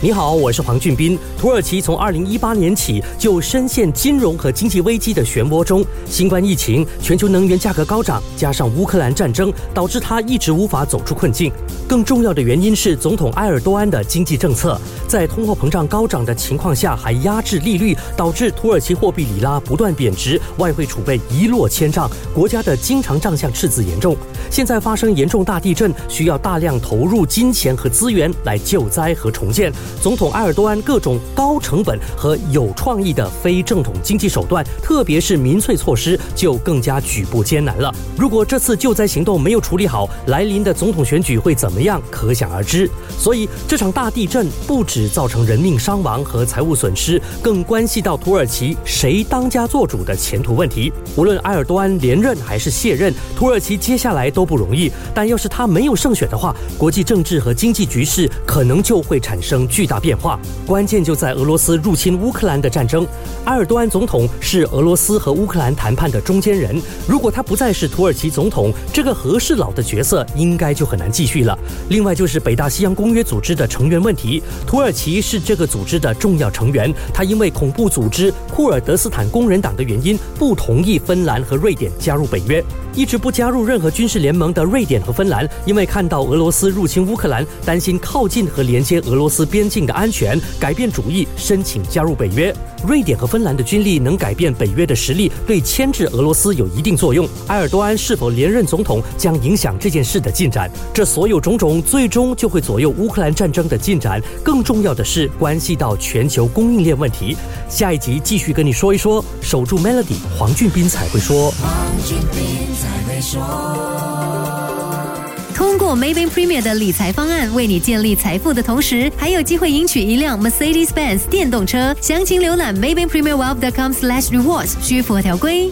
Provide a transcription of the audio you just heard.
你好，我是黄俊斌。土耳其从二零一八年起就深陷金融和经济危机的漩涡中，新冠疫情、全球能源价格高涨，加上乌克兰战争，导致它一直无法走出困境。更重要的原因是，总统埃尔多安的经济政策在通货膨胀高涨的情况下，还压制利率，导致土耳其货币里拉不断贬值，外汇储备一落千丈，国家的经常账项赤字严重。现在发生严重大地震，需要大量投入金钱和资源来救灾和重建。总统埃尔多安各种高成本和有创意的非正统经济手段，特别是民粹措施，就更加举步艰难了。如果这次救灾行动没有处理好，来临的总统选举会怎么样？可想而知。所以这场大地震不止造成人命伤亡和财务损失，更关系到土耳其谁当家做主的前途问题。无论埃尔多安连任还是卸任，土耳其接下来都不容易。但要是他没有胜选的话，国际政治和经济局势可能就会产生巨。大变化，关键就在俄罗斯入侵乌克兰的战争。埃尔多安总统是俄罗斯和乌克兰谈判的中间人，如果他不再是土耳其总统，这个和事佬的角色应该就很难继续了。另外就是北大西洋公约组织的成员问题，土耳其是这个组织的重要成员，他因为恐怖组织库尔德斯坦工人党的原因，不同意芬兰和瑞典加入北约。一直不加入任何军事联盟的瑞典和芬兰，因为看到俄罗斯入侵乌克兰，担心靠近和连接俄罗斯边境的安全，改变主意，申请加入北约。瑞典和芬兰的军力能改变北约的实力，对牵制俄罗斯有一定作用。埃尔多安是否连任总统，将影响这件事的进展。这所有种种，最终就会左右乌克兰战争的进展。更重要的是，关系到全球供应链问题。下一集继续跟你说一说，守住 Melody，黄俊斌才会说。Maybank Premier 的理财方案，为你建立财富的同时，还有机会赢取一辆 Mercedes-Benz 电动车。详情浏览 Maybank Premier Wealth.com/slash rewards，需符合条规。